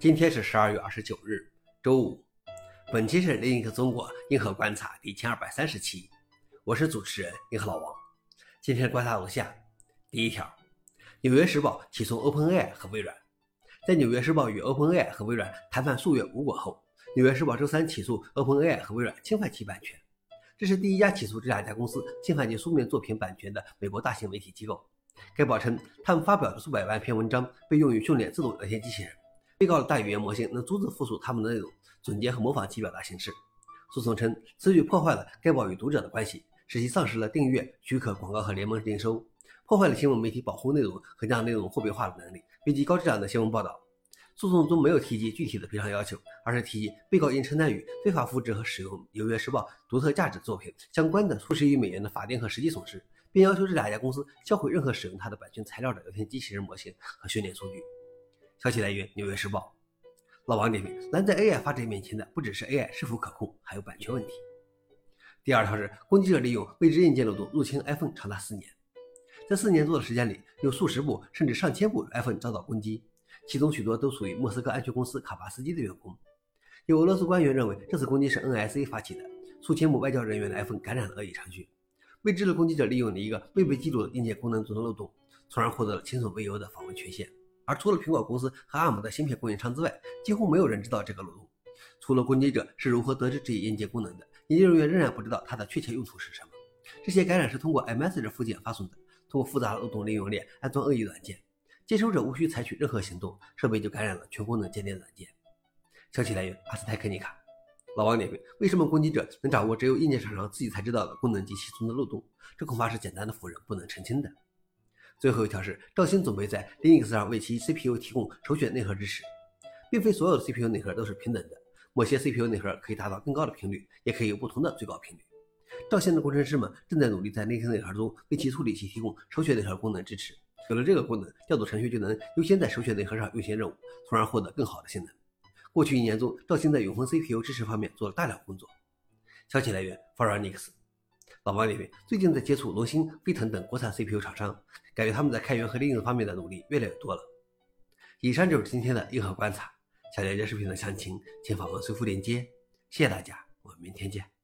今天是十二月二十九日，周五。本期是另一个中国硬核观察第一千二百三十期，我是主持人硬核老王。今天观察如下：第一条，《纽约时报》起诉 OpenAI 和微软。在《纽约时报》与 OpenAI 和微软谈判数月无果后，《纽约时报》周三起诉 OpenAI 和微软侵犯其版权。这是第一家起诉这两家公司侵犯其书面作品版权的美国大型媒体机构。该报称，他们发表的数百万篇文章被用于训练自动聊天机器人。被告的大语言模型能逐字复述他们的内容，总结和模仿其表达形式。诉讼称，此举破坏了该报与读者的关系，使其丧失了订阅、许可、广告和联盟营收，破坏了新闻媒体保护内容和将内容货币化的能力，危及高质量的新闻报道。诉讼中没有提及具体的赔偿要求，而是提及被告因承担与非法复制和使用《纽约时报》独特价值作品相关的数十亿美元的法定和实际损失，并要求这两家公司销毁任何使用它的版权材料的聊天机器人模型和训练数据。消息来源：纽约时报。老王点评：拦在 AI 发展面前的不只是 AI 是否可控，还有版权问题。第二条是攻击者利用未知硬件漏洞入侵 iPhone 长达四年，在四年多的时间里，有数十部甚至上千部 iPhone 遭到攻击，其中许多都属于莫斯科安全公司卡巴斯基的员工。有俄罗斯官员认为，这次攻击是 NSA 发起的，数千部外交人员的 iPhone 感染了恶意程序。未知的攻击者利用了一个未被记录的硬件功能中的漏洞，从而获得了前所未有的访问权限。而除了苹果公司和 ARM 的芯片供应商之外，几乎没有人知道这个漏洞。除了攻击者是如何得知这一硬件功能的，研究人员仍然不知道它的确切用途是什么。这些感染是通过 iMessage 附件发送的，通过复杂的漏洞利用链安装恶意软件，接收者无需采取任何行动，设备就感染了全功能间谍软件。消息来源：阿斯泰克尼卡。老王点评：为什么攻击者能掌握只有硬件厂商自己才知道的功能及其中的漏洞？这恐怕是简单的否认不能澄清的。最后一条是，赵鑫准备在 Linux 上为其 CPU 提供首选内核支持，并非所有的 CPU 内核都是平等的，某些 CPU 内核可以达到更高的频率，也可以有不同的最高频率。赵鑫的工程师们正在努力在 Linux 内核中为其处理器提供首选内核功能支持。有了这个功能，调度程序就能优先在首选内核上优先任务，从而获得更好的性能。过去一年中，赵鑫在永恒 CPU 支持方面做了大量工作。消息来源 f o r u n i x 老王里面最近在接触罗星、飞腾等国产 CPU 厂商，感觉他们在开源和利用方面的努力越来越多了。以上就是今天的硬核观察。想了解视频的详情，请访问随附链接。谢谢大家，我们明天见。